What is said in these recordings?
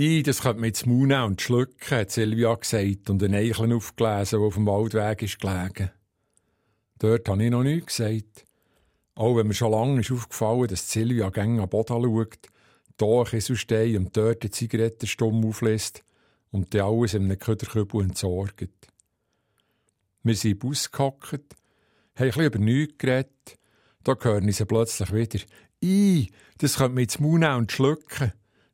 I, das könnte man jetzt Maul und schlucken, hat Silvia gesagt und ein Eicheln aufgelesen, der auf dem Waldweg ist gelegen. Dort habe ich noch nichts gesagt. Auch wenn mir schon lange ist aufgefallen, dass Silvia gäng am Boden schaut, hier ein Kieselstein und dort die Zigarettenstumm auflässt und dann alles in einem Köderkübel entsorgt. Wir sind im Bus gehockt, haben ein über nichts geredet. Da hören sie plötzlich wieder. I, das könnte man jetzt Maul und schlucken.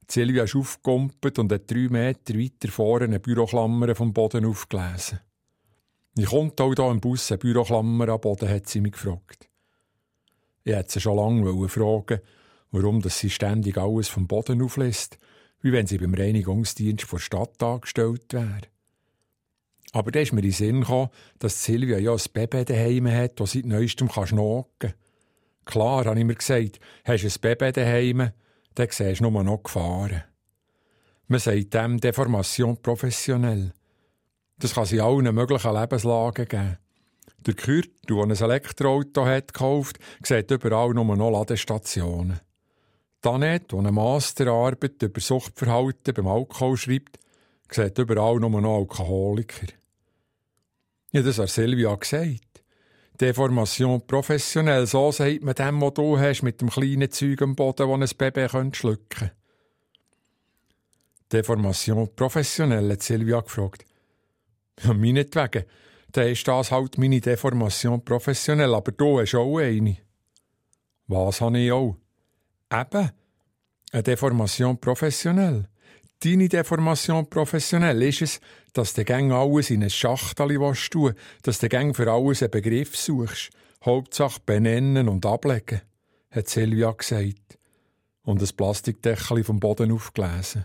Silvia ist aufgekumpelt und hat drei Meter weiter vorne eine Büroklammer vom Boden aufgelesen. Wie kommt auch hier im Bus eine Büroklammer am Boden, hat sie mich gefragt. Ich hätte sie schon lange fragen warum sie ständig alles vom Boden auflässt, wie wenn sie beim Reinigungsdienst vor Stadt angestellt wäre. Aber da ist mir in den Sinn gekommen, dass Silvia ja ein Baby daheim hat, das seit neuestem schnocken kann. Klar, habe ich mir gesagt, hast du ein Baby daheim, dann siehst du nur noch Gefahren. Man sagt dem Deformation professionell. Das kann sie allen möglichen Lebenslagen geben. Der Kürt, der ein Elektroauto hat gekauft, sieht überall nur noch Ladestationen. Danette, die eine Masterarbeit über Suchtverhalten beim Alkohol schreibt, sieht überall nur noch Alkoholiker. Ja, das hat Silvia gesagt. Deformation professionell, so sagt man dem, was du hast, mit dem kleinen Zeug am Boden, das ein Baby schlucken könnte. Deformation professionell, hat Silvia gefragt. Ja, meinetwegen. Dann ist das halt meine Deformation professionell, aber du hast auch eine. Was habe ich auch? Eben, eine Deformation professionell. Deine Deformation professionell ist es, dass du gäng alles in ein Schachtel tun dass du gäng für alles einen Begriff suchst. Hauptsache benennen und ablegen, hat Silvia gesagt und das Plastikdeckel vom Boden aufgelesen.